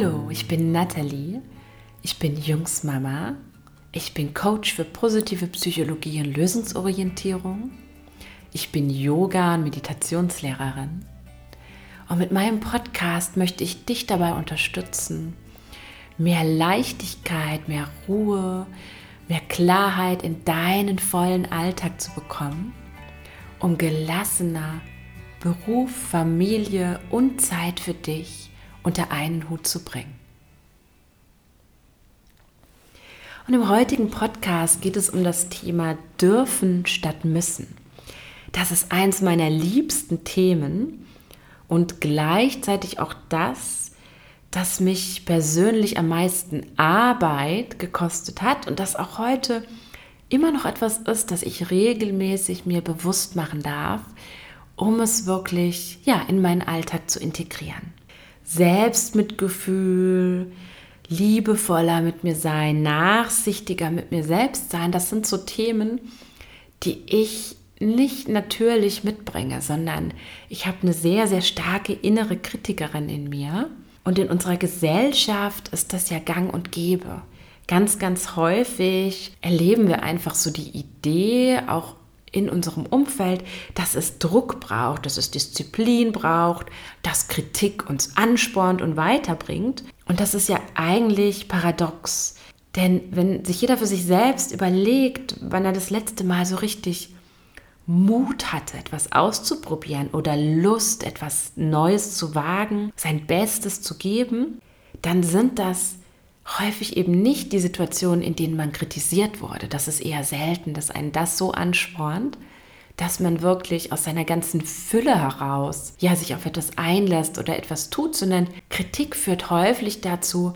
Hallo, ich bin Nathalie. Ich bin Jungsmama. Ich bin Coach für positive Psychologie und Lösungsorientierung. Ich bin Yoga- und Meditationslehrerin. Und mit meinem Podcast möchte ich dich dabei unterstützen, mehr Leichtigkeit, mehr Ruhe, mehr Klarheit in deinen vollen Alltag zu bekommen, um gelassener Beruf, Familie und Zeit für dich unter einen Hut zu bringen. Und im heutigen Podcast geht es um das Thema dürfen statt müssen. Das ist eins meiner liebsten Themen und gleichzeitig auch das, das mich persönlich am meisten Arbeit gekostet hat und das auch heute immer noch etwas ist, das ich regelmäßig mir bewusst machen darf, um es wirklich ja, in meinen Alltag zu integrieren. Selbstmitgefühl, liebevoller mit mir sein, nachsichtiger mit mir selbst sein, das sind so Themen, die ich nicht natürlich mitbringe, sondern ich habe eine sehr, sehr starke innere Kritikerin in mir. Und in unserer Gesellschaft ist das ja gang und gäbe. Ganz, ganz häufig erleben wir einfach so die Idee, auch in unserem Umfeld, dass es Druck braucht, dass es Disziplin braucht, dass Kritik uns anspornt und weiterbringt. Und das ist ja eigentlich paradox. Denn wenn sich jeder für sich selbst überlegt, wann er das letzte Mal so richtig Mut hatte, etwas auszuprobieren oder Lust, etwas Neues zu wagen, sein Bestes zu geben, dann sind das häufig eben nicht die Situationen, in denen man kritisiert wurde. Das ist eher selten, dass einen das so anspornt, dass man wirklich aus seiner ganzen Fülle heraus ja sich auf etwas einlässt oder etwas tut, sondern Kritik führt häufig dazu,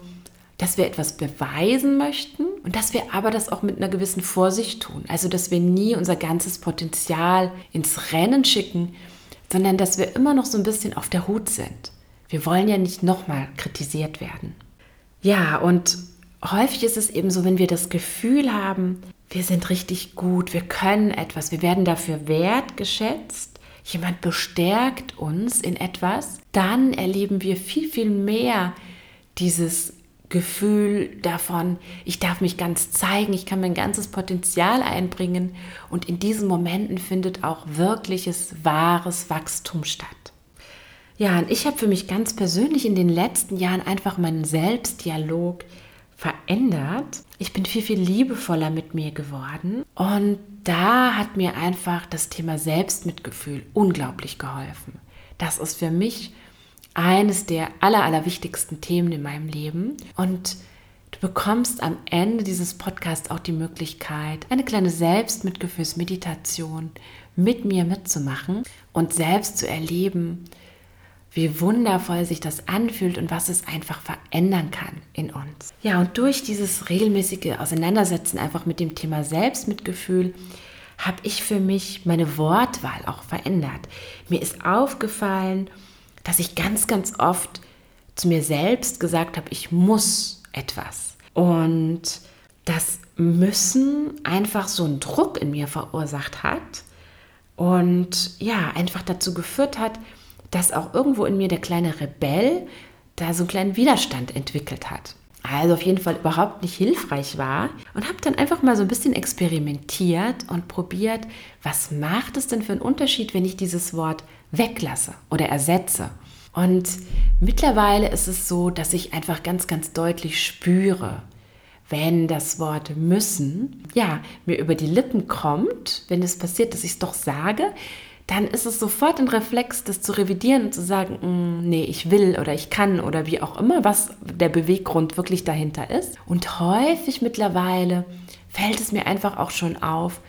dass wir etwas beweisen möchten und dass wir aber das auch mit einer gewissen Vorsicht tun. Also, dass wir nie unser ganzes Potenzial ins Rennen schicken, sondern dass wir immer noch so ein bisschen auf der Hut sind. Wir wollen ja nicht nochmal kritisiert werden. Ja, und häufig ist es eben so, wenn wir das Gefühl haben, wir sind richtig gut, wir können etwas, wir werden dafür wertgeschätzt, jemand bestärkt uns in etwas, dann erleben wir viel, viel mehr dieses Gefühl davon, ich darf mich ganz zeigen, ich kann mein ganzes Potenzial einbringen und in diesen Momenten findet auch wirkliches, wahres Wachstum statt. Ja, und ich habe für mich ganz persönlich in den letzten Jahren einfach meinen Selbstdialog verändert. Ich bin viel, viel liebevoller mit mir geworden. Und da hat mir einfach das Thema Selbstmitgefühl unglaublich geholfen. Das ist für mich eines der aller, allerwichtigsten Themen in meinem Leben. Und du bekommst am Ende dieses Podcasts auch die Möglichkeit, eine kleine Selbstmitgefühlsmeditation mit mir mitzumachen und selbst zu erleben, wie wundervoll sich das anfühlt und was es einfach verändern kann in uns. Ja, und durch dieses regelmäßige Auseinandersetzen einfach mit dem Thema Selbstmitgefühl habe ich für mich meine Wortwahl auch verändert. Mir ist aufgefallen, dass ich ganz, ganz oft zu mir selbst gesagt habe, ich muss etwas. Und das Müssen einfach so einen Druck in mir verursacht hat und ja, einfach dazu geführt hat, dass auch irgendwo in mir der kleine Rebell da so einen kleinen Widerstand entwickelt hat. Also auf jeden Fall überhaupt nicht hilfreich war und habe dann einfach mal so ein bisschen experimentiert und probiert, was macht es denn für einen Unterschied, wenn ich dieses Wort weglasse oder ersetze. Und mittlerweile ist es so, dass ich einfach ganz, ganz deutlich spüre, wenn das Wort müssen, ja, mir über die Lippen kommt, wenn es passiert, dass ich es doch sage, dann ist es sofort ein Reflex, das zu revidieren und zu sagen, mm, nee, ich will oder ich kann oder wie auch immer, was der Beweggrund wirklich dahinter ist. Und häufig mittlerweile fällt es mir einfach auch schon auf,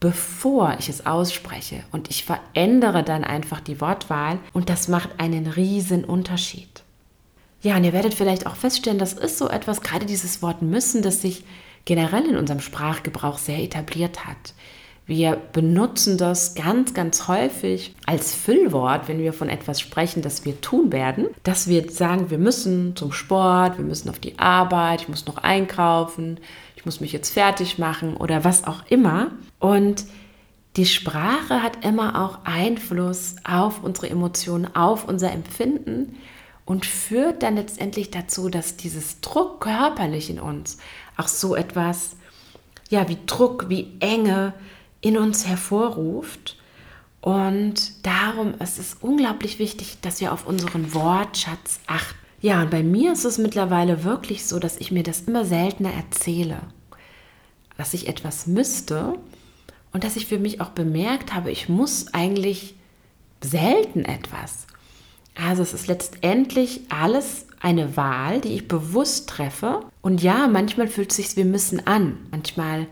bevor ich es ausspreche. Und ich verändere dann einfach die Wortwahl und das macht einen riesen Unterschied. Ja, und ihr werdet vielleicht auch feststellen, das ist so etwas, gerade dieses Wort müssen, das sich generell in unserem Sprachgebrauch sehr etabliert hat. Wir benutzen das ganz, ganz häufig als Füllwort, wenn wir von etwas sprechen, das wir tun werden, dass wir sagen, wir müssen zum Sport, wir müssen auf die Arbeit, ich muss noch einkaufen, ich muss mich jetzt fertig machen oder was auch immer. Und die Sprache hat immer auch Einfluss auf unsere Emotionen, auf unser Empfinden. und führt dann letztendlich dazu, dass dieses Druck körperlich in uns auch so etwas, ja, wie Druck, wie Enge in uns hervorruft. Und darum ist es unglaublich wichtig, dass wir auf unseren Wortschatz achten. Ja, und bei mir ist es mittlerweile wirklich so, dass ich mir das immer seltener erzähle, dass ich etwas müsste und dass ich für mich auch bemerkt habe, ich muss eigentlich selten etwas. Also es ist letztendlich alles eine Wahl, die ich bewusst treffe. Und ja, manchmal fühlt es sich, wir müssen an. Manchmal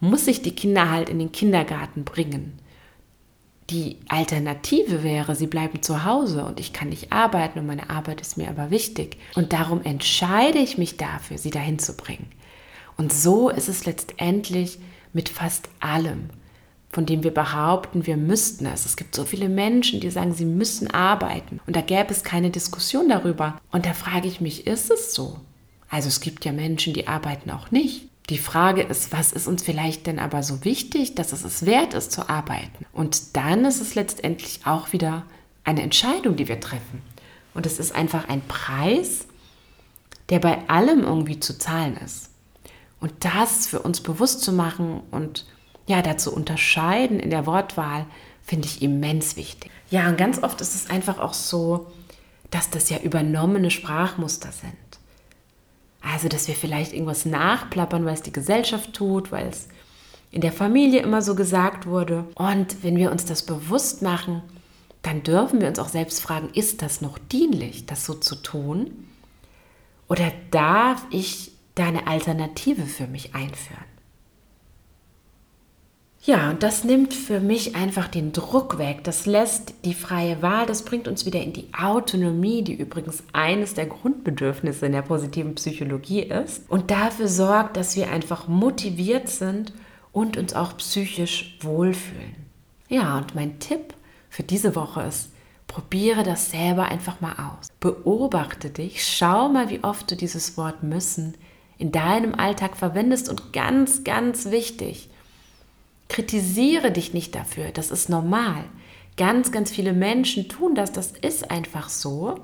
muss ich die Kinder halt in den Kindergarten bringen. Die Alternative wäre, sie bleiben zu Hause und ich kann nicht arbeiten und meine Arbeit ist mir aber wichtig. Und darum entscheide ich mich dafür, sie dahin zu bringen. Und so ist es letztendlich mit fast allem, von dem wir behaupten, wir müssten es. Es gibt so viele Menschen, die sagen, sie müssen arbeiten. Und da gäbe es keine Diskussion darüber. Und da frage ich mich, ist es so? Also es gibt ja Menschen, die arbeiten auch nicht. Die Frage ist, was ist uns vielleicht denn aber so wichtig, dass es es wert ist zu arbeiten? Und dann ist es letztendlich auch wieder eine Entscheidung, die wir treffen. Und es ist einfach ein Preis, der bei allem irgendwie zu zahlen ist. Und das für uns bewusst zu machen und ja, dazu unterscheiden in der Wortwahl, finde ich immens wichtig. Ja, und ganz oft ist es einfach auch so, dass das ja übernommene Sprachmuster sind. Also, dass wir vielleicht irgendwas nachplappern, weil es die Gesellschaft tut, weil es in der Familie immer so gesagt wurde. Und wenn wir uns das bewusst machen, dann dürfen wir uns auch selbst fragen, ist das noch dienlich, das so zu tun? Oder darf ich da eine Alternative für mich einführen? Ja, und das nimmt für mich einfach den Druck weg. Das lässt die freie Wahl, das bringt uns wieder in die Autonomie, die übrigens eines der Grundbedürfnisse in der positiven Psychologie ist. Und dafür sorgt, dass wir einfach motiviert sind und uns auch psychisch wohlfühlen. Ja, und mein Tipp für diese Woche ist, probiere das selber einfach mal aus. Beobachte dich, schau mal, wie oft du dieses Wort müssen in deinem Alltag verwendest und ganz, ganz wichtig, Kritisiere dich nicht dafür, das ist normal. Ganz, ganz viele Menschen tun das, das ist einfach so.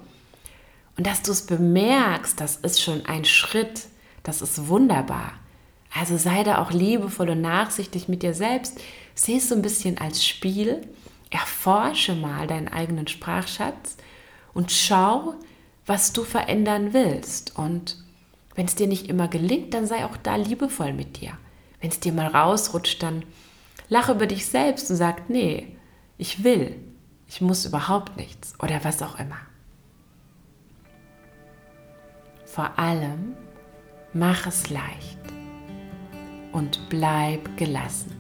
Und dass du es bemerkst, das ist schon ein Schritt, das ist wunderbar. Also sei da auch liebevoll und nachsichtig mit dir selbst. Sieh es so ein bisschen als Spiel. Erforsche mal deinen eigenen Sprachschatz und schau, was du verändern willst. Und wenn es dir nicht immer gelingt, dann sei auch da liebevoll mit dir. Wenn es dir mal rausrutscht, dann Lach über dich selbst und sag, nee, ich will, ich muss überhaupt nichts oder was auch immer. Vor allem mach es leicht und bleib gelassen.